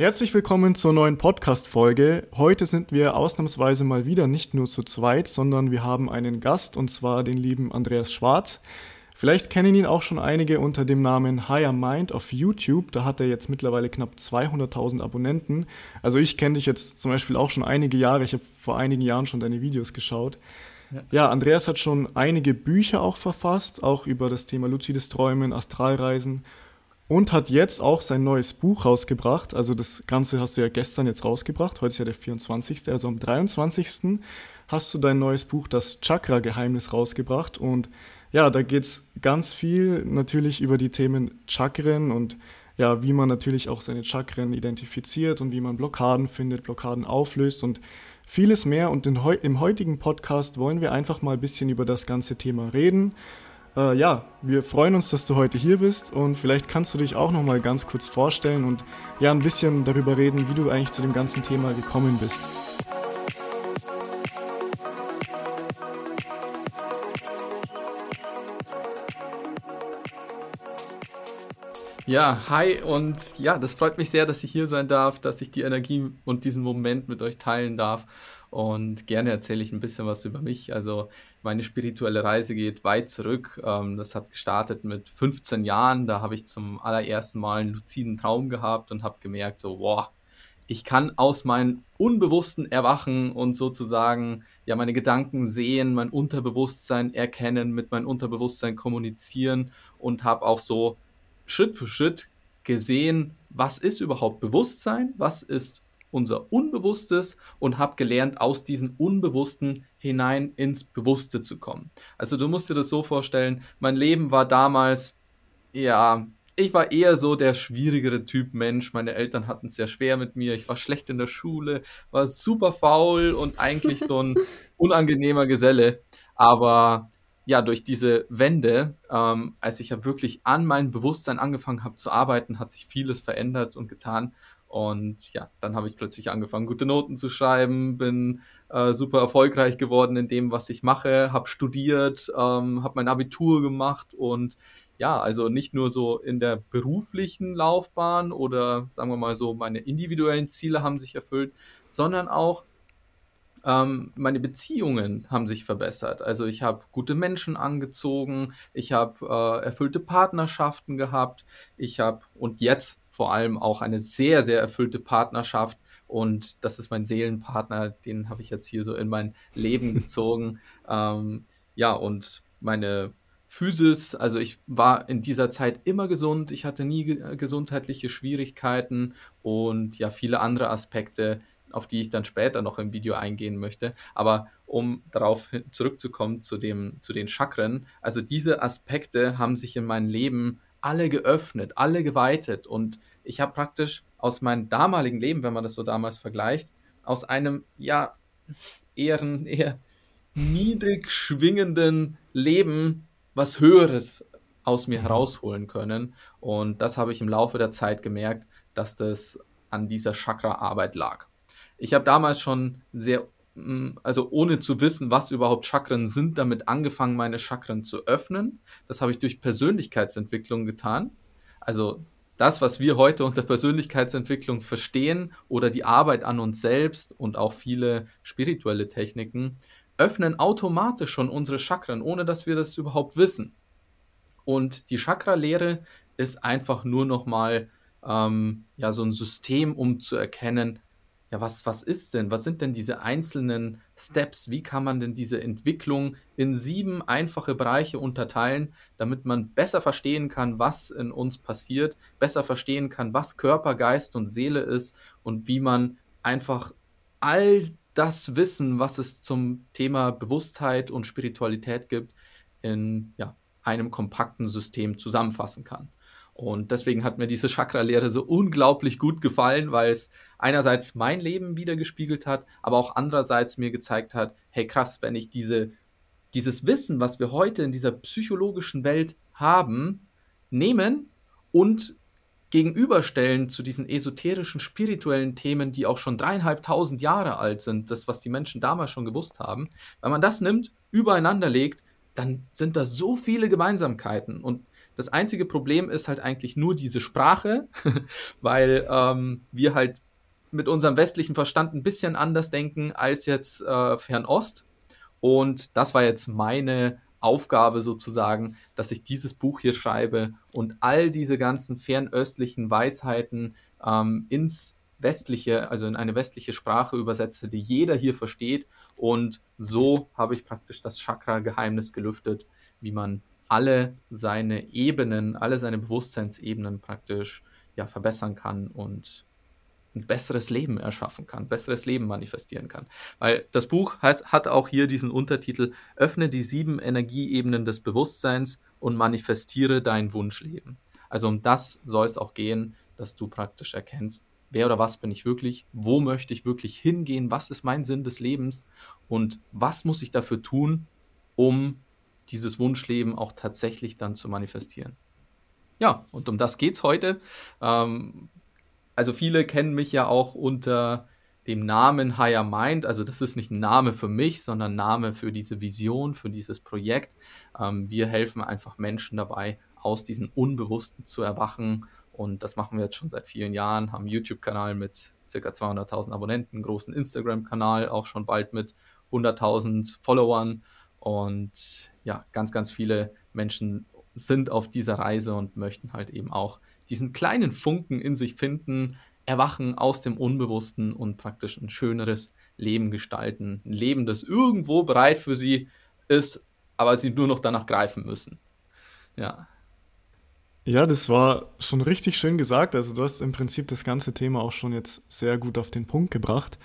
Herzlich willkommen zur neuen Podcast-Folge. Heute sind wir ausnahmsweise mal wieder nicht nur zu zweit, sondern wir haben einen Gast und zwar den lieben Andreas Schwarz. Vielleicht kennen ihn auch schon einige unter dem Namen Higher Mind auf YouTube. Da hat er jetzt mittlerweile knapp 200.000 Abonnenten. Also ich kenne dich jetzt zum Beispiel auch schon einige Jahre. Ich habe vor einigen Jahren schon deine Videos geschaut. Ja. ja, Andreas hat schon einige Bücher auch verfasst, auch über das Thema luzides Träumen, Astralreisen und hat jetzt auch sein neues Buch rausgebracht. Also das Ganze hast du ja gestern jetzt rausgebracht. Heute ist ja der 24. Also am 23. hast du dein neues Buch, das Chakra-Geheimnis, rausgebracht. Und ja, da geht es ganz viel natürlich über die Themen Chakren und ja, wie man natürlich auch seine Chakren identifiziert und wie man Blockaden findet, Blockaden auflöst und vieles mehr. Und im heutigen Podcast wollen wir einfach mal ein bisschen über das ganze Thema reden äh, ja, wir freuen uns, dass du heute hier bist und vielleicht kannst du dich auch noch mal ganz kurz vorstellen und ja ein bisschen darüber reden, wie du eigentlich zu dem ganzen Thema gekommen bist. Ja, hi und ja, das freut mich sehr, dass ich hier sein darf, dass ich die Energie und diesen Moment mit euch teilen darf. Und gerne erzähle ich ein bisschen was über mich. Also meine spirituelle Reise geht weit zurück. Ähm, das hat gestartet mit 15 Jahren. Da habe ich zum allerersten Mal einen luziden Traum gehabt und habe gemerkt, so, wow, ich kann aus meinem Unbewussten erwachen und sozusagen ja meine Gedanken sehen, mein Unterbewusstsein erkennen, mit meinem Unterbewusstsein kommunizieren und habe auch so Schritt für Schritt gesehen, was ist überhaupt Bewusstsein, was ist unser Unbewusstes und habe gelernt, aus diesem Unbewussten hinein ins Bewusste zu kommen. Also du musst dir das so vorstellen, mein Leben war damals, ja, ich war eher so der schwierigere Typ Mensch. Meine Eltern hatten es sehr schwer mit mir. Ich war schlecht in der Schule, war super faul und eigentlich so ein unangenehmer Geselle. Aber ja, durch diese Wende, ähm, als ich ja wirklich an meinem Bewusstsein angefangen habe zu arbeiten, hat sich vieles verändert und getan. Und ja, dann habe ich plötzlich angefangen, gute Noten zu schreiben, bin äh, super erfolgreich geworden in dem, was ich mache, habe studiert, ähm, habe mein Abitur gemacht und ja, also nicht nur so in der beruflichen Laufbahn oder sagen wir mal so, meine individuellen Ziele haben sich erfüllt, sondern auch ähm, meine Beziehungen haben sich verbessert. Also ich habe gute Menschen angezogen, ich habe äh, erfüllte Partnerschaften gehabt, ich habe und jetzt vor allem auch eine sehr, sehr erfüllte Partnerschaft. Und das ist mein Seelenpartner, den habe ich jetzt hier so in mein Leben gezogen. ähm, ja, und meine Physis, also ich war in dieser Zeit immer gesund, ich hatte nie ge gesundheitliche Schwierigkeiten und ja, viele andere Aspekte, auf die ich dann später noch im Video eingehen möchte. Aber um darauf zurückzukommen zu, dem, zu den Chakren, also diese Aspekte haben sich in meinem Leben alle geöffnet, alle geweitet und ich habe praktisch aus meinem damaligen Leben, wenn man das so damals vergleicht, aus einem ja eher, eher niedrig schwingenden Leben was Höheres aus mir herausholen können. Und das habe ich im Laufe der Zeit gemerkt, dass das an dieser Chakra-Arbeit lag. Ich habe damals schon sehr, also ohne zu wissen, was überhaupt Chakren sind, damit angefangen, meine Chakren zu öffnen. Das habe ich durch Persönlichkeitsentwicklung getan. Also das, was wir heute unter Persönlichkeitsentwicklung verstehen oder die Arbeit an uns selbst und auch viele spirituelle Techniken, öffnen automatisch schon unsere Chakren, ohne dass wir das überhaupt wissen. Und die Chakra-Lehre ist einfach nur nochmal ähm, ja, so ein System, um zu erkennen, ja, was, was ist denn? Was sind denn diese einzelnen Steps? Wie kann man denn diese Entwicklung in sieben einfache Bereiche unterteilen, damit man besser verstehen kann, was in uns passiert, besser verstehen kann, was Körper, Geist und Seele ist und wie man einfach all das Wissen, was es zum Thema Bewusstheit und Spiritualität gibt, in ja, einem kompakten System zusammenfassen kann. Und deswegen hat mir diese Chakra-Lehre so unglaublich gut gefallen, weil es einerseits mein Leben wiedergespiegelt hat, aber auch andererseits mir gezeigt hat, hey krass, wenn ich diese, dieses Wissen, was wir heute in dieser psychologischen Welt haben, nehmen und gegenüberstellen zu diesen esoterischen, spirituellen Themen, die auch schon dreieinhalbtausend Jahre alt sind, das, was die Menschen damals schon gewusst haben, wenn man das nimmt, übereinander legt, dann sind da so viele Gemeinsamkeiten. Und Das einzige Problem ist halt eigentlich nur diese Sprache, weil ähm, wir halt mit unserem westlichen Verstand ein bisschen anders denken als jetzt äh, Fernost. Und das war jetzt meine Aufgabe sozusagen, dass ich dieses Buch hier schreibe und all diese ganzen fernöstlichen Weisheiten ähm, ins westliche, also in eine westliche Sprache übersetze, die jeder hier versteht. Und so habe ich praktisch das Chakra-Geheimnis gelüftet, wie man alle seine Ebenen, alle seine Bewusstseinsebenen praktisch ja, verbessern kann und ein besseres Leben erschaffen kann, besseres Leben manifestieren kann. Weil das Buch heißt, hat auch hier diesen Untertitel Öffne die sieben Energieebenen des Bewusstseins und manifestiere dein Wunschleben. Also um das soll es auch gehen, dass du praktisch erkennst, wer oder was bin ich wirklich, wo möchte ich wirklich hingehen, was ist mein Sinn des Lebens und was muss ich dafür tun, um dieses Wunschleben auch tatsächlich dann zu manifestieren. Ja, und um das geht es heute. Ähm, also viele kennen mich ja auch unter dem Namen Higher Mind. Also das ist nicht ein Name für mich, sondern Name für diese Vision, für dieses Projekt. Ähm, wir helfen einfach Menschen dabei, aus diesen Unbewussten zu erwachen. Und das machen wir jetzt schon seit vielen Jahren, haben einen YouTube-Kanal mit ca. 200.000 Abonnenten, einen großen Instagram-Kanal, auch schon bald mit 100.000 Followern. Und ja, ganz, ganz viele Menschen sind auf dieser Reise und möchten halt eben auch diesen kleinen Funken in sich finden, erwachen aus dem Unbewussten und praktisch ein schöneres Leben gestalten. Ein Leben, das irgendwo bereit für sie ist, aber sie nur noch danach greifen müssen. Ja. Ja, das war schon richtig schön gesagt. Also du hast im Prinzip das ganze Thema auch schon jetzt sehr gut auf den Punkt gebracht.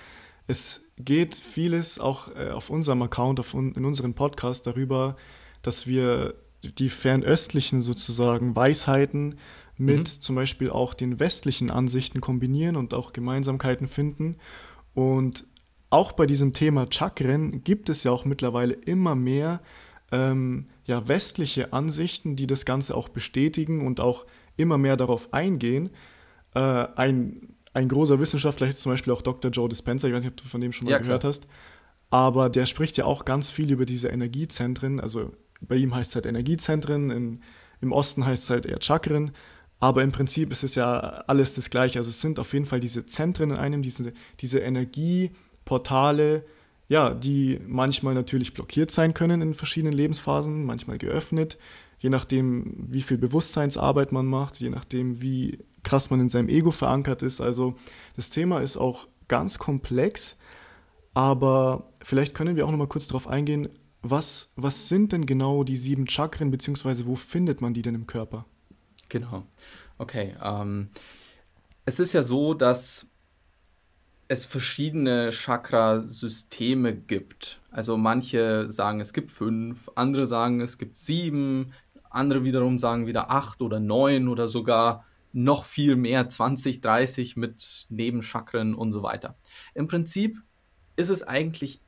Es geht vieles auch äh, auf unserem Account, auf un in unserem Podcast darüber, dass wir die fernöstlichen sozusagen Weisheiten mit mhm. zum Beispiel auch den westlichen Ansichten kombinieren und auch Gemeinsamkeiten finden. Und auch bei diesem Thema Chakren gibt es ja auch mittlerweile immer mehr ähm, ja, westliche Ansichten, die das Ganze auch bestätigen und auch immer mehr darauf eingehen. Äh, ein, ein großer Wissenschaftler ist zum Beispiel auch Dr. Joe Dispenza, ich weiß nicht, ob du von dem schon mal ja, gehört klar. hast, aber der spricht ja auch ganz viel über diese Energiezentren. Also bei ihm heißt es halt Energiezentren, in, im Osten heißt es halt eher Chakren. Aber im Prinzip ist es ja alles das Gleiche. Also es sind auf jeden Fall diese Zentren in einem, diese, diese Energieportale, ja, die manchmal natürlich blockiert sein können in verschiedenen Lebensphasen, manchmal geöffnet, je nachdem, wie viel Bewusstseinsarbeit man macht, je nachdem, wie krass man in seinem Ego verankert ist. Also das Thema ist auch ganz komplex, aber vielleicht können wir auch noch mal kurz darauf eingehen, was, was sind denn genau die sieben Chakren, beziehungsweise wo findet man die denn im Körper? Genau. Okay. Ähm, es ist ja so, dass es verschiedene Chakra-Systeme gibt. Also manche sagen, es gibt fünf, andere sagen, es gibt sieben, andere wiederum sagen wieder acht oder neun oder sogar noch viel mehr, 20, 30 mit Nebenchakren und so weiter. Im Prinzip ist es eigentlich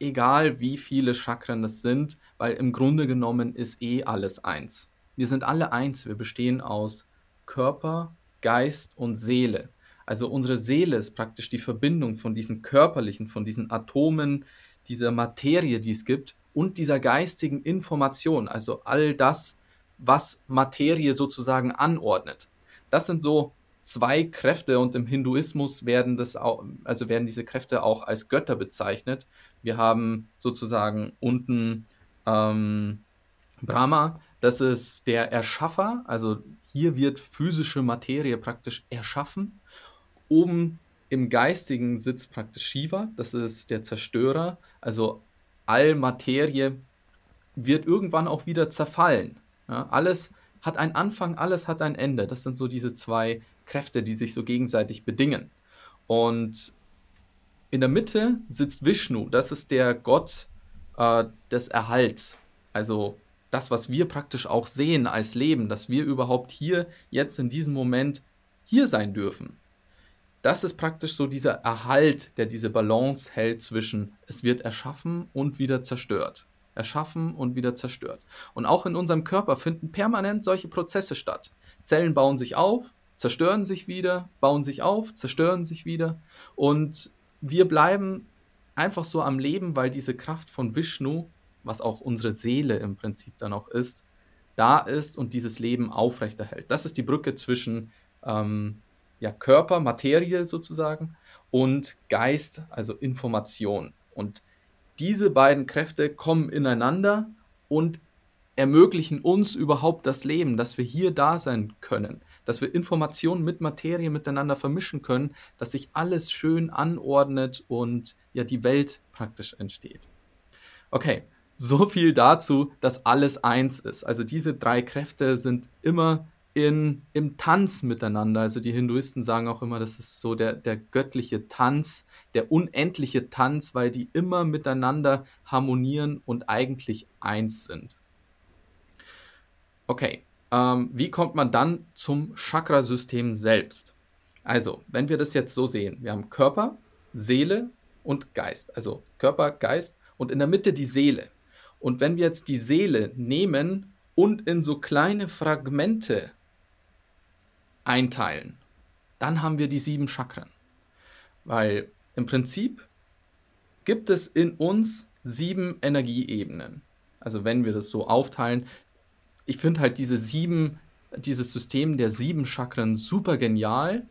egal, wie viele Chakren es sind, weil im Grunde genommen ist eh alles eins. Wir sind alle eins. Wir bestehen aus Körper, Geist und Seele. Also unsere Seele ist praktisch die Verbindung von diesen körperlichen, von diesen Atomen, dieser Materie, die es gibt, und dieser geistigen Information. Also all das, was Materie sozusagen anordnet. Das sind so zwei Kräfte und im Hinduismus werden das auch, also werden diese Kräfte auch als Götter bezeichnet. Wir haben sozusagen unten ähm, Brahma, das ist der Erschaffer, also hier wird physische Materie praktisch erschaffen. Oben im Geistigen sitzt praktisch Shiva, das ist der Zerstörer, also all Materie wird irgendwann auch wieder zerfallen. Ja, alles hat einen Anfang, alles hat ein Ende. Das sind so diese zwei Kräfte, die sich so gegenseitig bedingen. Und in der Mitte sitzt Vishnu, das ist der Gott äh, des Erhalts. Also das, was wir praktisch auch sehen als Leben, dass wir überhaupt hier jetzt in diesem Moment hier sein dürfen. Das ist praktisch so dieser Erhalt, der diese Balance hält zwischen es wird erschaffen und wieder zerstört. Erschaffen und wieder zerstört. Und auch in unserem Körper finden permanent solche Prozesse statt. Zellen bauen sich auf, zerstören sich wieder, bauen sich auf, zerstören sich wieder. Und wir bleiben einfach so am Leben, weil diese Kraft von Vishnu was auch unsere Seele im Prinzip dann auch ist, da ist und dieses Leben aufrechterhält. Das ist die Brücke zwischen ähm, ja, Körper, Materie sozusagen und Geist, also Information. Und diese beiden Kräfte kommen ineinander und ermöglichen uns überhaupt das Leben, dass wir hier da sein können, dass wir Informationen mit Materie miteinander vermischen können, dass sich alles schön anordnet und ja die Welt praktisch entsteht. Okay, so viel dazu, dass alles eins ist. Also diese drei Kräfte sind immer in, im Tanz miteinander. Also die Hinduisten sagen auch immer, das ist so der, der göttliche Tanz, der unendliche Tanz, weil die immer miteinander harmonieren und eigentlich eins sind. Okay, ähm, wie kommt man dann zum Chakrasystem selbst? Also, wenn wir das jetzt so sehen, wir haben Körper, Seele und Geist. Also Körper, Geist und in der Mitte die Seele. Und wenn wir jetzt die Seele nehmen und in so kleine Fragmente einteilen, dann haben wir die sieben Chakren. Weil im Prinzip gibt es in uns sieben Energieebenen. Also wenn wir das so aufteilen, ich finde halt diese sieben, dieses System der sieben Chakren super genial,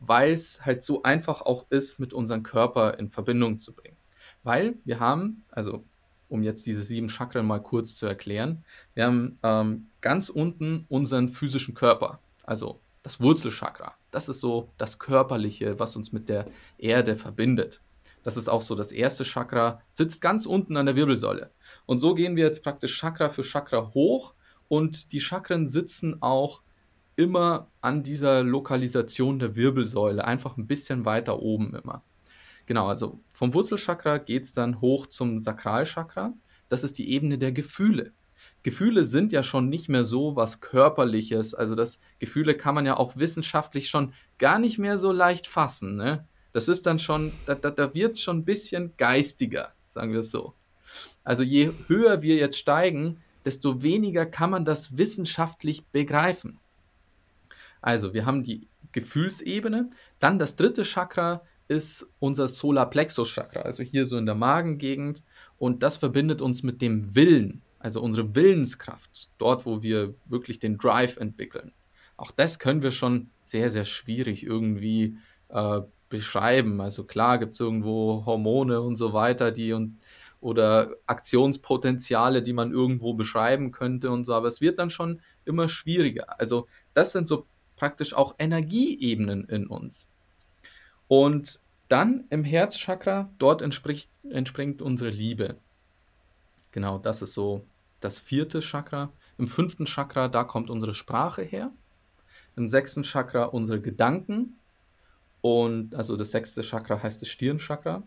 weil es halt so einfach auch ist, mit unserem Körper in Verbindung zu bringen. Weil wir haben, also um jetzt diese sieben Chakren mal kurz zu erklären, wir haben ähm, ganz unten unseren physischen Körper, also das Wurzelchakra. Das ist so das Körperliche, was uns mit der Erde verbindet. Das ist auch so das erste Chakra, sitzt ganz unten an der Wirbelsäule. Und so gehen wir jetzt praktisch Chakra für Chakra hoch und die Chakren sitzen auch immer an dieser Lokalisation der Wirbelsäule, einfach ein bisschen weiter oben immer. Genau, also vom Wurzelchakra geht es dann hoch zum Sakralchakra. Das ist die Ebene der Gefühle. Gefühle sind ja schon nicht mehr so was Körperliches. Also das Gefühle kann man ja auch wissenschaftlich schon gar nicht mehr so leicht fassen. Ne? Das ist dann schon, da, da, da wird es schon ein bisschen geistiger, sagen wir es so. Also je höher wir jetzt steigen, desto weniger kann man das wissenschaftlich begreifen. Also wir haben die Gefühlsebene, dann das dritte Chakra ist unser Solarplexus Chakra, also hier so in der Magengegend und das verbindet uns mit dem Willen also unsere Willenskraft, dort, wo wir wirklich den Drive entwickeln. Auch das können wir schon sehr, sehr schwierig irgendwie äh, beschreiben. Also klar gibt es irgendwo Hormone und so weiter, die und oder Aktionspotenziale, die man irgendwo beschreiben könnte und so, aber es wird dann schon immer schwieriger. Also das sind so praktisch auch Energieebenen in uns. Und dann im Herzchakra, dort entspringt unsere Liebe. Genau, das ist so das vierte Chakra. Im fünften Chakra, da kommt unsere Sprache her. Im sechsten Chakra unsere Gedanken. Und also das sechste Chakra heißt das Stirnchakra.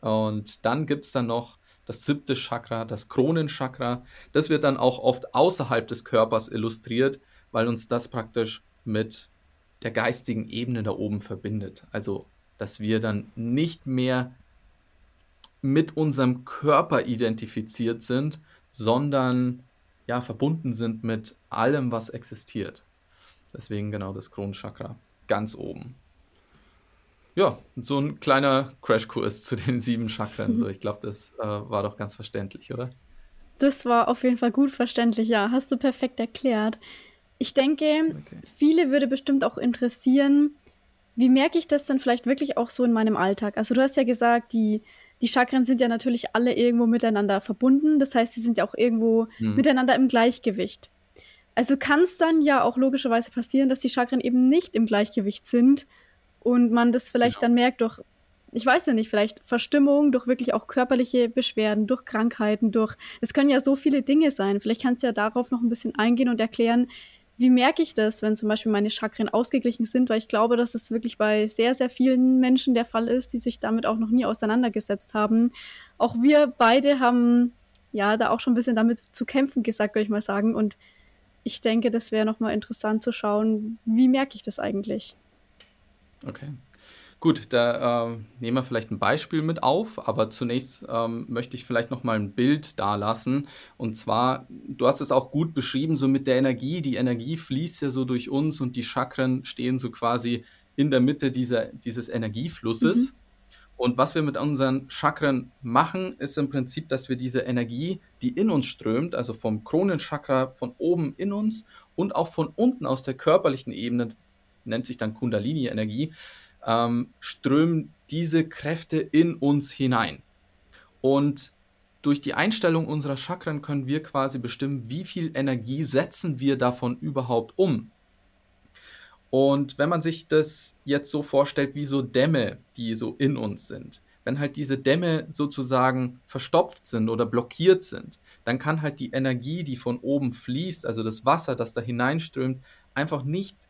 Und dann gibt es dann noch das siebte Chakra, das Kronenchakra. Das wird dann auch oft außerhalb des Körpers illustriert, weil uns das praktisch mit der geistigen Ebene da oben verbindet. Also, dass wir dann nicht mehr mit unserem Körper identifiziert sind, sondern ja verbunden sind mit allem, was existiert. Deswegen genau das Kronenchakra ganz oben. Ja, so ein kleiner Crashkurs zu den sieben Chakren. So, ich glaube, das äh, war doch ganz verständlich, oder? Das war auf jeden Fall gut verständlich, ja. Hast du perfekt erklärt. Ich denke, okay. viele würde bestimmt auch interessieren, wie merke ich das denn vielleicht wirklich auch so in meinem Alltag? Also du hast ja gesagt, die die Chakren sind ja natürlich alle irgendwo miteinander verbunden. Das heißt, sie sind ja auch irgendwo hm. miteinander im Gleichgewicht. Also kann es dann ja auch logischerweise passieren, dass die Chakren eben nicht im Gleichgewicht sind und man das vielleicht genau. dann merkt durch, ich weiß ja nicht, vielleicht Verstimmung, durch wirklich auch körperliche Beschwerden, durch Krankheiten, durch, es können ja so viele Dinge sein. Vielleicht kannst du ja darauf noch ein bisschen eingehen und erklären, wie merke ich das, wenn zum Beispiel meine Chakren ausgeglichen sind? Weil ich glaube, dass es wirklich bei sehr, sehr vielen Menschen der Fall ist, die sich damit auch noch nie auseinandergesetzt haben. Auch wir beide haben ja da auch schon ein bisschen damit zu kämpfen gesagt, würde ich mal sagen. Und ich denke, das wäre nochmal interessant zu schauen, wie merke ich das eigentlich? Okay. Gut, da ähm, nehmen wir vielleicht ein Beispiel mit auf, aber zunächst ähm, möchte ich vielleicht noch mal ein Bild dalassen. Und zwar, du hast es auch gut beschrieben, so mit der Energie. Die Energie fließt ja so durch uns und die Chakren stehen so quasi in der Mitte dieser, dieses Energieflusses. Mhm. Und was wir mit unseren Chakren machen, ist im Prinzip, dass wir diese Energie, die in uns strömt, also vom Kronenchakra von oben in uns und auch von unten aus der körperlichen Ebene, nennt sich dann Kundalini-Energie, ähm, strömen diese Kräfte in uns hinein. Und durch die Einstellung unserer Chakren können wir quasi bestimmen, wie viel Energie setzen wir davon überhaupt um. Und wenn man sich das jetzt so vorstellt wie so Dämme, die so in uns sind, wenn halt diese Dämme sozusagen verstopft sind oder blockiert sind, dann kann halt die Energie, die von oben fließt, also das Wasser, das da hineinströmt, einfach nicht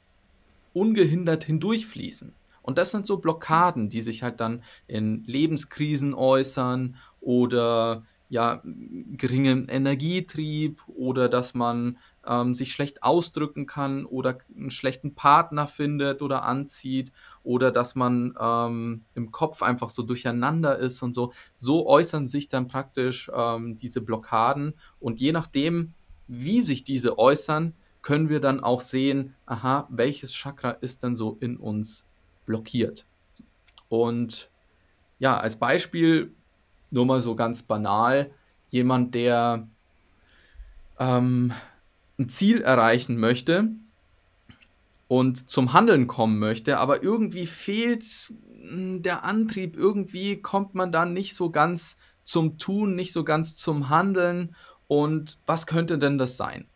ungehindert hindurchfließen. Und das sind so Blockaden, die sich halt dann in Lebenskrisen äußern oder ja, geringem Energietrieb oder dass man ähm, sich schlecht ausdrücken kann oder einen schlechten Partner findet oder anzieht oder dass man ähm, im Kopf einfach so durcheinander ist und so. So äußern sich dann praktisch ähm, diese Blockaden und je nachdem, wie sich diese äußern, können wir dann auch sehen, aha, welches Chakra ist denn so in uns blockiert. Und ja, als Beispiel nur mal so ganz banal, jemand, der ähm, ein Ziel erreichen möchte und zum Handeln kommen möchte, aber irgendwie fehlt hm, der Antrieb, irgendwie kommt man dann nicht so ganz zum Tun, nicht so ganz zum Handeln. Und was könnte denn das sein?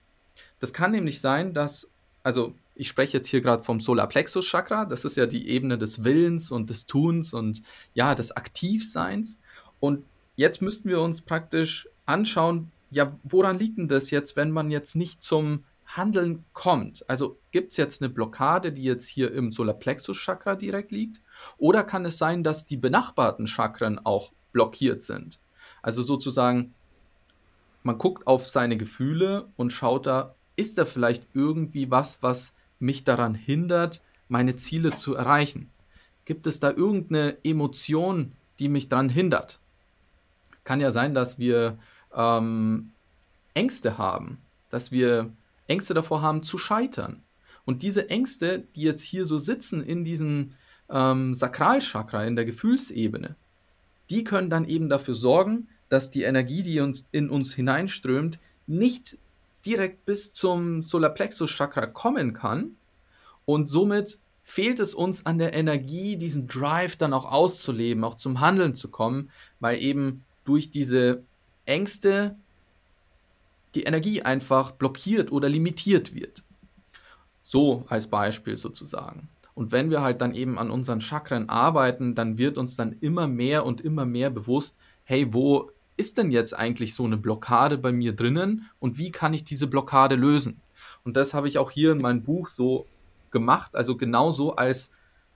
Das kann nämlich sein, dass, also ich spreche jetzt hier gerade vom Solarplexus Chakra, das ist ja die Ebene des Willens und des Tuns und ja, des Aktivseins. Und jetzt müssten wir uns praktisch anschauen, ja, woran liegt denn das jetzt, wenn man jetzt nicht zum Handeln kommt? Also gibt es jetzt eine Blockade, die jetzt hier im Solarplexus-Chakra direkt liegt? Oder kann es sein, dass die benachbarten Chakren auch blockiert sind? Also sozusagen, man guckt auf seine Gefühle und schaut da, ist da vielleicht irgendwie was, was mich daran hindert, meine Ziele zu erreichen? Gibt es da irgendeine Emotion, die mich daran hindert? kann ja sein, dass wir ähm, Ängste haben, dass wir Ängste davor haben zu scheitern. Und diese Ängste, die jetzt hier so sitzen in diesem ähm, Sakralchakra, in der Gefühlsebene, die können dann eben dafür sorgen, dass die Energie, die uns in uns hineinströmt, nicht direkt bis zum Solarplexus-Chakra kommen kann. Und somit fehlt es uns an der Energie, diesen Drive dann auch auszuleben, auch zum Handeln zu kommen, weil eben durch diese Ängste die Energie einfach blockiert oder limitiert wird. So als Beispiel sozusagen. Und wenn wir halt dann eben an unseren Chakren arbeiten, dann wird uns dann immer mehr und immer mehr bewusst, hey, wo ist denn jetzt eigentlich so eine Blockade bei mir drinnen und wie kann ich diese Blockade lösen? Und das habe ich auch hier in meinem Buch so gemacht, also genauso als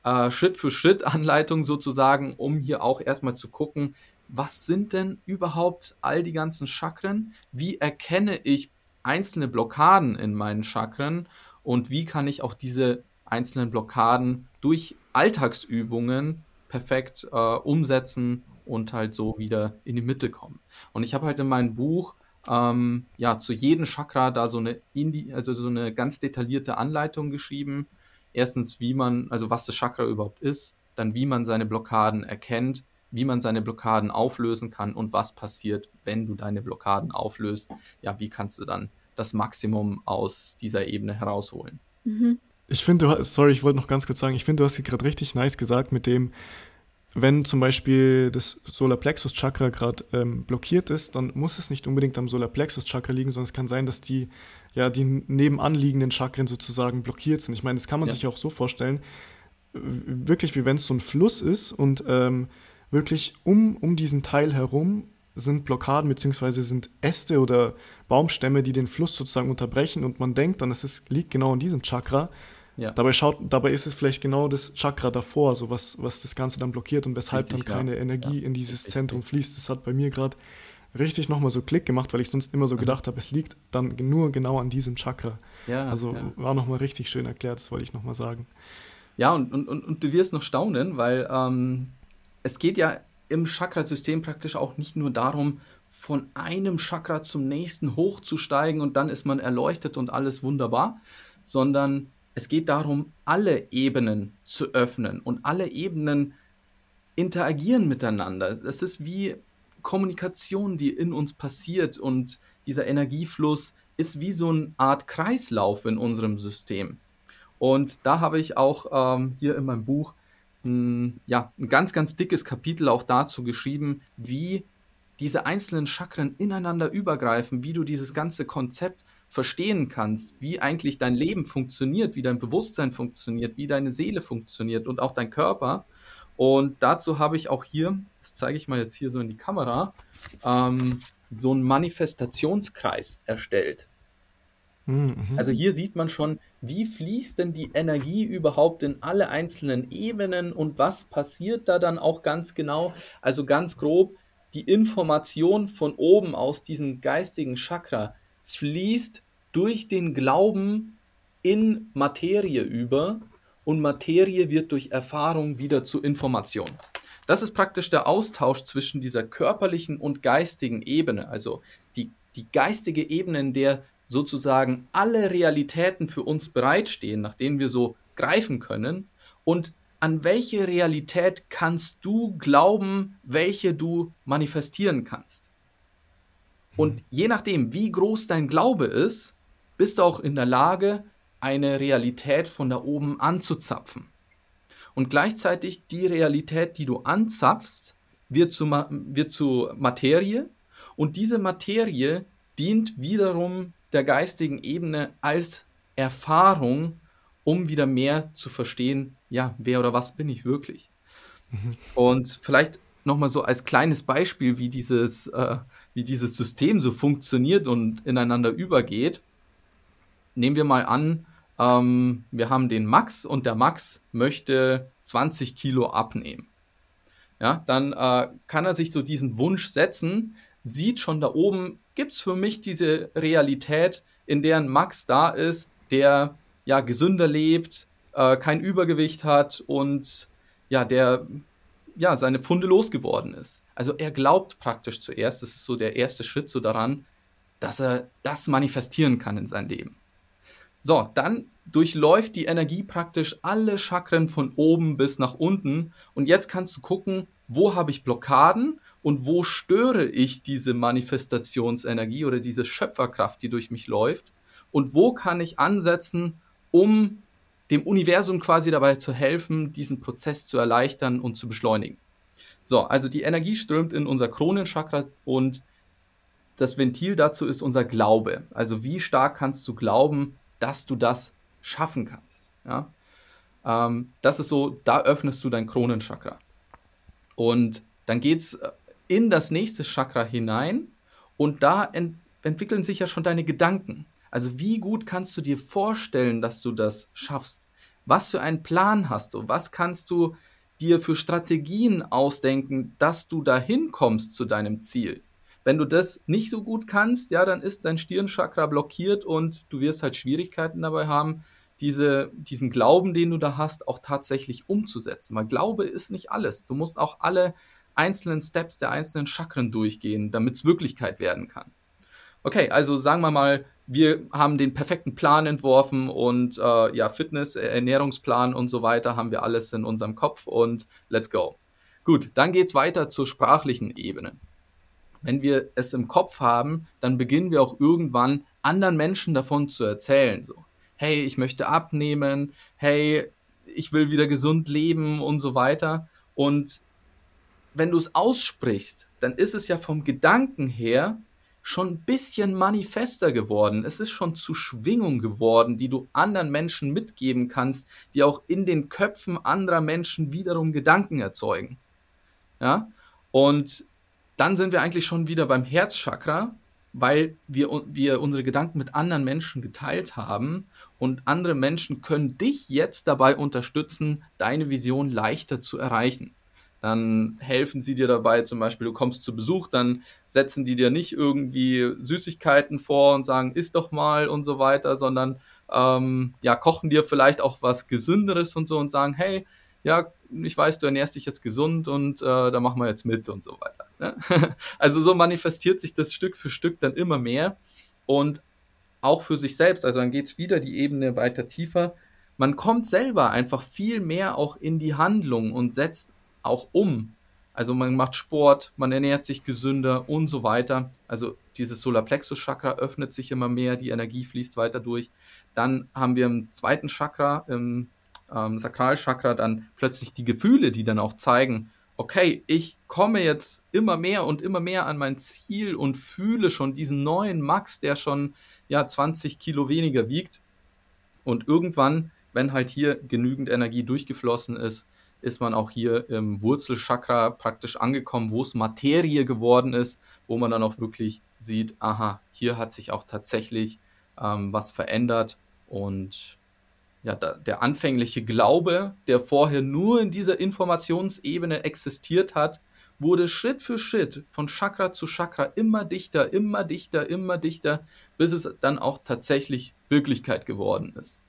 äh, Schritt für Schritt Anleitung sozusagen, um hier auch erstmal zu gucken, was sind denn überhaupt all die ganzen Chakren? Wie erkenne ich einzelne Blockaden in meinen Chakren und wie kann ich auch diese einzelnen Blockaden durch Alltagsübungen perfekt äh, umsetzen und halt so wieder in die Mitte kommen. Und ich habe halt in meinem Buch ähm, ja zu jedem Chakra da so eine Indi also so eine ganz detaillierte Anleitung geschrieben. Erstens, wie man, also was das Chakra überhaupt ist, dann wie man seine Blockaden erkennt, wie man seine Blockaden auflösen kann und was passiert, wenn du deine Blockaden auflöst. Ja, wie kannst du dann das Maximum aus dieser Ebene herausholen? Mhm. Ich finde, du hast, sorry, ich wollte noch ganz kurz sagen, ich finde, du hast gerade richtig nice gesagt mit dem, wenn zum Beispiel das Solarplexus-Chakra gerade ähm, blockiert ist, dann muss es nicht unbedingt am Solarplexus-Chakra liegen, sondern es kann sein, dass die, ja, die nebenanliegenden Chakren sozusagen blockiert sind. Ich meine, das kann man ja. sich auch so vorstellen, wirklich wie wenn es so ein Fluss ist und ähm, wirklich um, um diesen Teil herum sind Blockaden bzw. sind Äste oder Baumstämme, die den Fluss sozusagen unterbrechen und man denkt dann, es liegt genau in diesem Chakra. Ja. Dabei, schaut, dabei ist es vielleicht genau das Chakra davor, so was, was das Ganze dann blockiert und weshalb richtig, dann keine ja. Energie ja. in dieses richtig, Zentrum fließt. Das hat bei mir gerade richtig nochmal so Klick gemacht, weil ich sonst immer so mhm. gedacht habe, es liegt dann nur genau an diesem Chakra. Ja, also war nochmal richtig schön erklärt, das wollte ich nochmal sagen. Ja, und, und, und, und, du wirst noch staunen, weil ähm, es geht ja im Chakrasystem praktisch auch nicht nur darum, von einem Chakra zum nächsten hochzusteigen und dann ist man erleuchtet und alles wunderbar, sondern es geht darum, alle Ebenen zu öffnen und alle Ebenen interagieren miteinander. Das ist wie Kommunikation, die in uns passiert und dieser Energiefluss ist wie so eine Art Kreislauf in unserem System. Und da habe ich auch ähm, hier in meinem Buch ein, ja, ein ganz, ganz dickes Kapitel auch dazu geschrieben, wie diese einzelnen Chakren ineinander übergreifen, wie du dieses ganze Konzept verstehen kannst, wie eigentlich dein Leben funktioniert, wie dein Bewusstsein funktioniert, wie deine Seele funktioniert und auch dein Körper. Und dazu habe ich auch hier, das zeige ich mal jetzt hier so in die Kamera, ähm, so einen Manifestationskreis erstellt. Mhm. Also hier sieht man schon, wie fließt denn die Energie überhaupt in alle einzelnen Ebenen und was passiert da dann auch ganz genau. Also ganz grob, die Information von oben aus diesem geistigen Chakra fließt durch den Glauben in Materie über und Materie wird durch Erfahrung wieder zu Information. Das ist praktisch der Austausch zwischen dieser körperlichen und geistigen Ebene, also die, die geistige Ebene, in der sozusagen alle Realitäten für uns bereitstehen, nach denen wir so greifen können, und an welche Realität kannst du glauben, welche du manifestieren kannst. Und mhm. je nachdem, wie groß dein Glaube ist, bist du auch in der Lage, eine Realität von da oben anzuzapfen. Und gleichzeitig die Realität, die du anzapfst, wird zu, wird zu Materie und diese Materie dient wiederum der geistigen Ebene als Erfahrung, um wieder mehr zu verstehen, ja, wer oder was bin ich wirklich. Mhm. Und vielleicht nochmal so als kleines Beispiel, wie dieses, äh, wie dieses System so funktioniert und ineinander übergeht. Nehmen wir mal an, ähm, wir haben den Max und der Max möchte 20 Kilo abnehmen. Ja, dann äh, kann er sich so diesen Wunsch setzen, sieht schon da oben, gibt es für mich diese Realität, in der ein Max da ist, der ja gesünder lebt, äh, kein Übergewicht hat und ja, der ja seine Pfunde losgeworden ist. Also er glaubt praktisch zuerst, das ist so der erste Schritt so daran, dass er das manifestieren kann in sein Leben. So, dann durchläuft die Energie praktisch alle Chakren von oben bis nach unten und jetzt kannst du gucken, wo habe ich Blockaden und wo störe ich diese Manifestationsenergie oder diese Schöpferkraft, die durch mich läuft und wo kann ich ansetzen, um dem Universum quasi dabei zu helfen, diesen Prozess zu erleichtern und zu beschleunigen. So, also die Energie strömt in unser Kronenchakra und das Ventil dazu ist unser Glaube. Also wie stark kannst du glauben, dass du das schaffen kannst. Ja? Ähm, das ist so, da öffnest du dein Kronenchakra. Und dann geht es äh, in das nächste Chakra hinein und da ent entwickeln sich ja schon deine Gedanken. Also wie gut kannst du dir vorstellen, dass du das schaffst? Was für einen Plan hast du? Was kannst du dir für Strategien ausdenken, dass du dahin kommst zu deinem Ziel? Wenn du das nicht so gut kannst, ja, dann ist dein Stirnchakra blockiert und du wirst halt Schwierigkeiten dabei haben, diese, diesen Glauben, den du da hast, auch tatsächlich umzusetzen. Weil Glaube ist nicht alles. Du musst auch alle einzelnen Steps der einzelnen Chakren durchgehen, damit es Wirklichkeit werden kann. Okay, also sagen wir mal, wir haben den perfekten Plan entworfen und äh, ja, Fitness, Ernährungsplan und so weiter haben wir alles in unserem Kopf und let's go. Gut, dann geht es weiter zur sprachlichen Ebene wenn wir es im Kopf haben, dann beginnen wir auch irgendwann anderen Menschen davon zu erzählen. So, hey, ich möchte abnehmen, hey, ich will wieder gesund leben und so weiter. Und wenn du es aussprichst, dann ist es ja vom Gedanken her schon ein bisschen manifester geworden. Es ist schon zu Schwingung geworden, die du anderen Menschen mitgeben kannst, die auch in den Köpfen anderer Menschen wiederum Gedanken erzeugen. Ja? Und dann sind wir eigentlich schon wieder beim Herzchakra, weil wir, wir unsere Gedanken mit anderen Menschen geteilt haben und andere Menschen können dich jetzt dabei unterstützen, deine Vision leichter zu erreichen. Dann helfen sie dir dabei, zum Beispiel, du kommst zu Besuch, dann setzen die dir nicht irgendwie Süßigkeiten vor und sagen, isst doch mal und so weiter, sondern ähm, ja, kochen dir vielleicht auch was Gesünderes und so und sagen, hey, ja, ich weiß, du ernährst dich jetzt gesund und äh, da machen wir jetzt mit und so weiter. Ne? also so manifestiert sich das Stück für Stück dann immer mehr und auch für sich selbst, also dann geht es wieder die Ebene weiter tiefer. Man kommt selber einfach viel mehr auch in die Handlung und setzt auch um. Also man macht Sport, man ernährt sich gesünder und so weiter. Also dieses Solarplexus-Chakra öffnet sich immer mehr, die Energie fließt weiter durch. Dann haben wir im zweiten Chakra, im ähm, Sakralchakra, dann plötzlich die Gefühle, die dann auch zeigen, okay, ich komme jetzt immer mehr und immer mehr an mein Ziel und fühle schon diesen neuen Max, der schon ja 20 Kilo weniger wiegt. Und irgendwann, wenn halt hier genügend Energie durchgeflossen ist, ist man auch hier im Wurzelchakra praktisch angekommen, wo es Materie geworden ist, wo man dann auch wirklich sieht, aha, hier hat sich auch tatsächlich ähm, was verändert und ja, der anfängliche Glaube, der vorher nur in dieser Informationsebene existiert hat, wurde Schritt für Schritt von Chakra zu Chakra immer dichter, immer dichter, immer dichter, bis es dann auch tatsächlich Wirklichkeit geworden ist.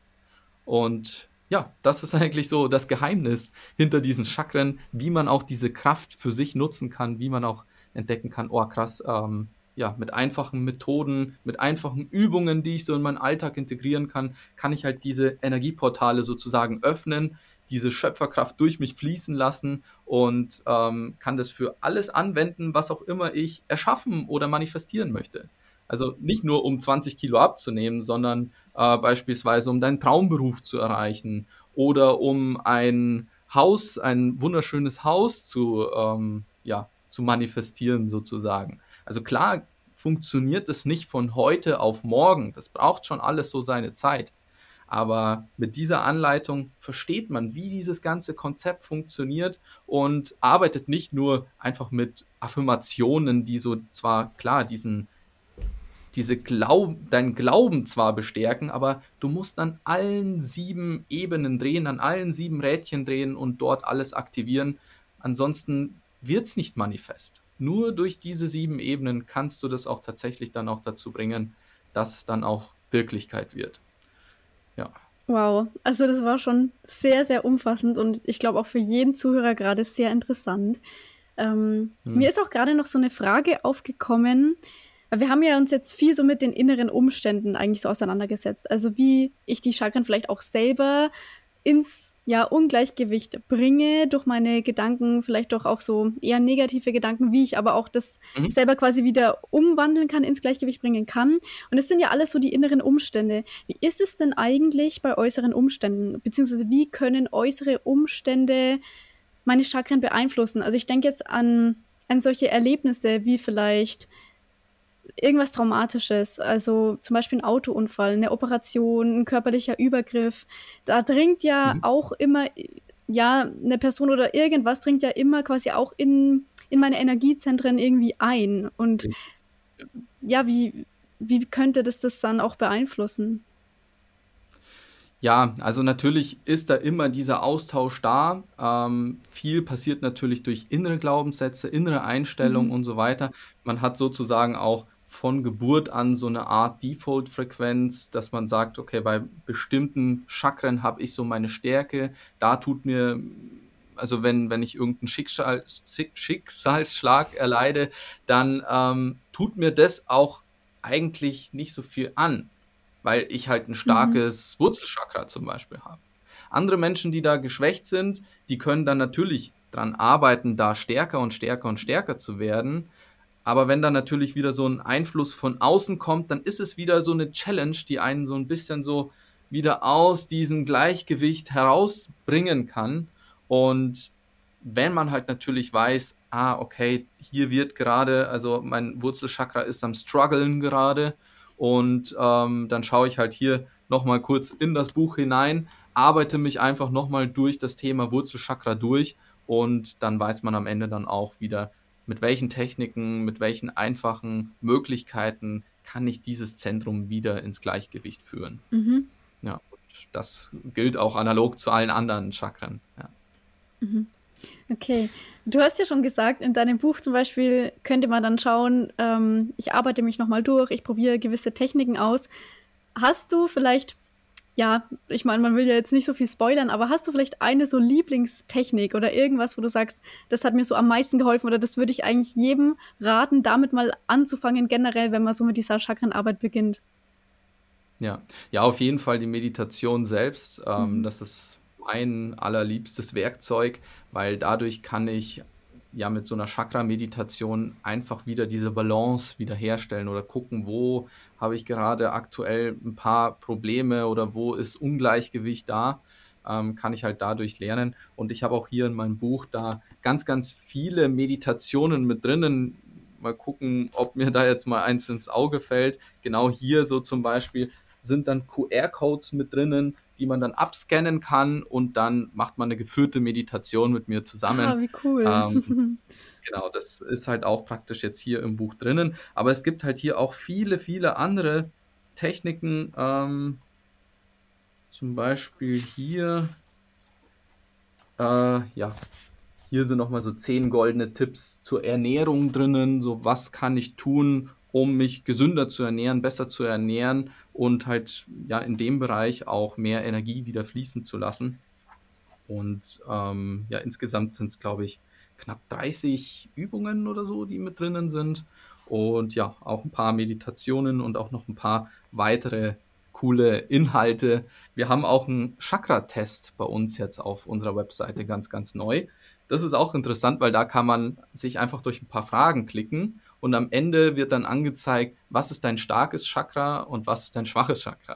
Und ja, das ist eigentlich so das Geheimnis hinter diesen Chakren, wie man auch diese Kraft für sich nutzen kann, wie man auch entdecken kann, oh krass, ähm, ja, mit einfachen Methoden, mit einfachen Übungen, die ich so in meinen Alltag integrieren kann, kann ich halt diese Energieportale sozusagen öffnen, diese Schöpferkraft durch mich fließen lassen und ähm, kann das für alles anwenden, was auch immer ich erschaffen oder manifestieren möchte. Also nicht nur um 20 Kilo abzunehmen, sondern äh, beispielsweise um deinen Traumberuf zu erreichen oder um ein Haus, ein wunderschönes Haus zu, ähm, ja, zu manifestieren sozusagen. Also klar funktioniert es nicht von heute auf morgen. Das braucht schon alles so seine Zeit. Aber mit dieser Anleitung versteht man, wie dieses ganze Konzept funktioniert und arbeitet nicht nur einfach mit Affirmationen, die so zwar klar diesen diese Glaub, deinen Glauben zwar bestärken, aber du musst an allen sieben Ebenen drehen, an allen sieben Rädchen drehen und dort alles aktivieren. Ansonsten wird es nicht manifest. Nur durch diese sieben Ebenen kannst du das auch tatsächlich dann auch dazu bringen, dass es dann auch Wirklichkeit wird. Ja. Wow, also das war schon sehr, sehr umfassend und ich glaube auch für jeden Zuhörer gerade sehr interessant. Ähm, hm. Mir ist auch gerade noch so eine Frage aufgekommen, wir haben ja uns jetzt viel so mit den inneren Umständen eigentlich so auseinandergesetzt. Also wie ich die Chakren vielleicht auch selber ins ja, Ungleichgewicht bringe durch meine Gedanken, vielleicht doch auch so eher negative Gedanken, wie ich aber auch das mhm. selber quasi wieder umwandeln kann, ins Gleichgewicht bringen kann. Und es sind ja alles so die inneren Umstände. Wie ist es denn eigentlich bei äußeren Umständen? Beziehungsweise wie können äußere Umstände meine Chakren beeinflussen? Also ich denke jetzt an, an solche Erlebnisse wie vielleicht irgendwas Traumatisches, also zum Beispiel ein Autounfall, eine Operation, ein körperlicher Übergriff, da dringt ja mhm. auch immer, ja, eine Person oder irgendwas dringt ja immer quasi auch in, in meine Energiezentren irgendwie ein. Und ja, wie, wie könnte das das dann auch beeinflussen? Ja, also natürlich ist da immer dieser Austausch da. Ähm, viel passiert natürlich durch innere Glaubenssätze, innere Einstellungen mhm. und so weiter. Man hat sozusagen auch von Geburt an so eine Art Default-Frequenz, dass man sagt, okay, bei bestimmten Chakren habe ich so meine Stärke, da tut mir, also wenn, wenn ich irgendeinen Schicksal, Schicksalsschlag erleide, dann ähm, tut mir das auch eigentlich nicht so viel an, weil ich halt ein starkes mhm. Wurzelchakra zum Beispiel habe. Andere Menschen, die da geschwächt sind, die können dann natürlich dran arbeiten, da stärker und stärker und stärker zu werden. Aber wenn dann natürlich wieder so ein Einfluss von außen kommt, dann ist es wieder so eine Challenge, die einen so ein bisschen so wieder aus diesem Gleichgewicht herausbringen kann. Und wenn man halt natürlich weiß, ah, okay, hier wird gerade, also mein Wurzelchakra ist am struggeln gerade und ähm, dann schaue ich halt hier nochmal kurz in das Buch hinein, arbeite mich einfach nochmal durch das Thema Wurzelchakra durch und dann weiß man am Ende dann auch wieder, mit welchen Techniken, mit welchen einfachen Möglichkeiten kann ich dieses Zentrum wieder ins Gleichgewicht führen. Mhm. Ja, das gilt auch analog zu allen anderen Chakren. Ja. Mhm. Okay, du hast ja schon gesagt, in deinem Buch zum Beispiel könnte man dann schauen, ähm, ich arbeite mich nochmal durch, ich probiere gewisse Techniken aus. Hast du vielleicht ja, ich meine, man will ja jetzt nicht so viel spoilern, aber hast du vielleicht eine so Lieblingstechnik oder irgendwas, wo du sagst, das hat mir so am meisten geholfen oder das würde ich eigentlich jedem raten, damit mal anzufangen, generell, wenn man so mit dieser Chakrenarbeit beginnt? Ja, ja, auf jeden Fall die Meditation selbst. Ähm, mhm. Das ist mein allerliebstes Werkzeug, weil dadurch kann ich ja mit so einer Chakra-Meditation einfach wieder diese Balance wiederherstellen oder gucken, wo habe ich gerade aktuell ein paar Probleme oder wo ist Ungleichgewicht da, ähm, kann ich halt dadurch lernen. Und ich habe auch hier in meinem Buch da ganz, ganz viele Meditationen mit drinnen. Mal gucken, ob mir da jetzt mal eins ins Auge fällt. Genau hier so zum Beispiel sind dann QR-Codes mit drinnen, die man dann abscannen kann und dann macht man eine geführte Meditation mit mir zusammen. Ah, wie cool. Ähm, genau, das ist halt auch praktisch jetzt hier im Buch drinnen. Aber es gibt halt hier auch viele, viele andere Techniken. Ähm, zum Beispiel hier, äh, ja, hier sind nochmal so zehn goldene Tipps zur Ernährung drinnen. So, was kann ich tun, um mich gesünder zu ernähren, besser zu ernähren und halt ja in dem Bereich auch mehr Energie wieder fließen zu lassen. Und ähm, ja, insgesamt sind es, glaube ich, knapp 30 Übungen oder so, die mit drinnen sind. Und ja, auch ein paar Meditationen und auch noch ein paar weitere coole Inhalte. Wir haben auch einen Chakra-Test bei uns jetzt auf unserer Webseite ganz, ganz neu. Das ist auch interessant, weil da kann man sich einfach durch ein paar Fragen klicken und am Ende wird dann angezeigt, was ist dein starkes Chakra und was ist dein schwaches Chakra.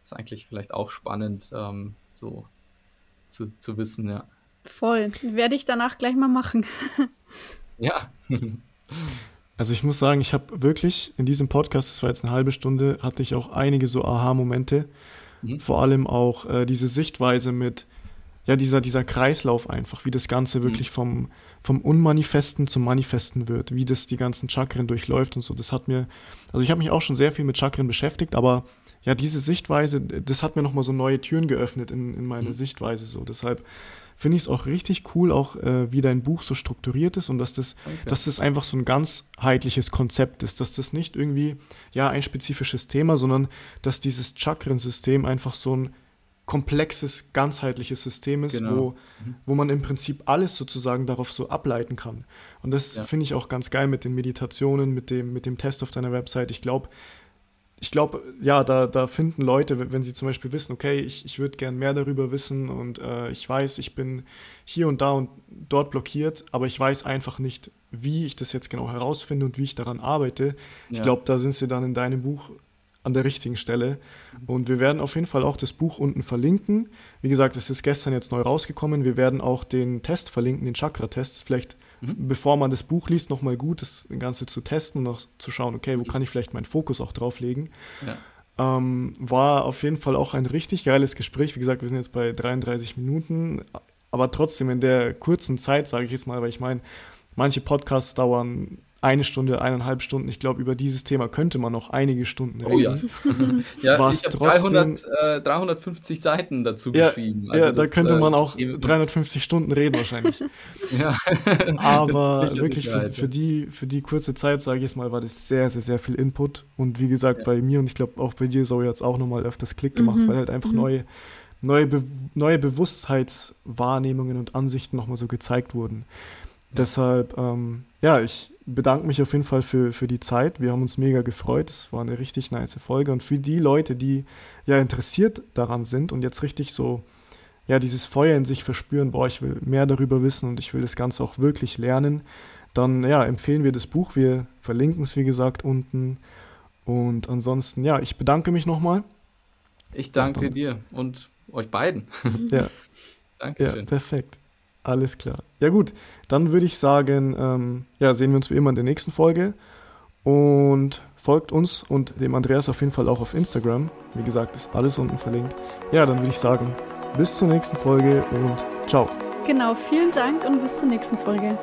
Das ist eigentlich vielleicht auch spannend, ähm, so zu, zu wissen, ja. Voll. Werde ich danach gleich mal machen. ja. Also ich muss sagen, ich habe wirklich in diesem Podcast, das war jetzt eine halbe Stunde, hatte ich auch einige so Aha-Momente. Mhm. Vor allem auch äh, diese Sichtweise mit, ja, dieser, dieser Kreislauf einfach, wie das Ganze mhm. wirklich vom, vom Unmanifesten zum Manifesten wird, wie das die ganzen Chakren durchläuft und so. Das hat mir, also ich habe mich auch schon sehr viel mit Chakren beschäftigt, aber ja, diese Sichtweise, das hat mir nochmal so neue Türen geöffnet in, in meine mhm. Sichtweise so. Deshalb finde ich es auch richtig cool, auch äh, wie dein Buch so strukturiert ist und dass das, okay. dass das einfach so ein ganzheitliches Konzept ist, dass das nicht irgendwie, ja, ein spezifisches Thema, sondern dass dieses Chakrensystem einfach so ein komplexes, ganzheitliches System ist, genau. wo, mhm. wo man im Prinzip alles sozusagen darauf so ableiten kann. Und das ja. finde ich auch ganz geil mit den Meditationen, mit dem, mit dem Test auf deiner Website. Ich glaube, ich glaube, ja, da, da finden Leute, wenn sie zum Beispiel wissen, okay, ich, ich würde gern mehr darüber wissen und äh, ich weiß, ich bin hier und da und dort blockiert, aber ich weiß einfach nicht, wie ich das jetzt genau herausfinde und wie ich daran arbeite. Ja. Ich glaube, da sind sie dann in deinem Buch an der richtigen Stelle. Und wir werden auf jeden Fall auch das Buch unten verlinken. Wie gesagt, es ist gestern jetzt neu rausgekommen. Wir werden auch den Test verlinken, den Chakra-Test. Vielleicht, mhm. bevor man das Buch liest, nochmal gut, das Ganze zu testen und auch zu schauen, okay, wo kann ich vielleicht meinen Fokus auch drauf legen. Ja. Ähm, war auf jeden Fall auch ein richtig geiles Gespräch. Wie gesagt, wir sind jetzt bei 33 Minuten, aber trotzdem in der kurzen Zeit, sage ich jetzt mal, weil ich meine, manche Podcasts dauern eine Stunde, eineinhalb Stunden. Ich glaube, über dieses Thema könnte man noch einige Stunden reden. Oh ja. ja Was ich habe 300, äh, 350 Seiten dazu ja, geschrieben. Also ja, da könnte man auch 350 Stunden reden wahrscheinlich. ja. Aber wirklich für, für, die, für die kurze Zeit, sage ich jetzt mal, war das sehr, sehr, sehr viel Input. Und wie gesagt, ja. bei mir und ich glaube auch bei dir, Zoe, hat es auch nochmal öfters Klick gemacht, mhm. weil halt einfach mhm. neue, neue, Be neue Bewusstheitswahrnehmungen und Ansichten nochmal so gezeigt wurden. Deshalb, ähm, ja, ich bedanke mich auf jeden Fall für, für die Zeit. Wir haben uns mega gefreut. Es war eine richtig nice Folge. Und für die Leute, die ja interessiert daran sind und jetzt richtig so, ja, dieses Feuer in sich verspüren, boah, ich will mehr darüber wissen und ich will das Ganze auch wirklich lernen, dann ja, empfehlen wir das Buch. Wir verlinken es, wie gesagt, unten. Und ansonsten, ja, ich bedanke mich nochmal. Ich danke und dir und euch beiden. Ja. Dankeschön. Ja, perfekt. Alles klar. Ja gut, dann würde ich sagen, ähm, ja, sehen wir uns wie immer in der nächsten Folge und folgt uns und dem Andreas auf jeden Fall auch auf Instagram. Wie gesagt, ist alles unten verlinkt. Ja, dann würde ich sagen, bis zur nächsten Folge und ciao. Genau, vielen Dank und bis zur nächsten Folge.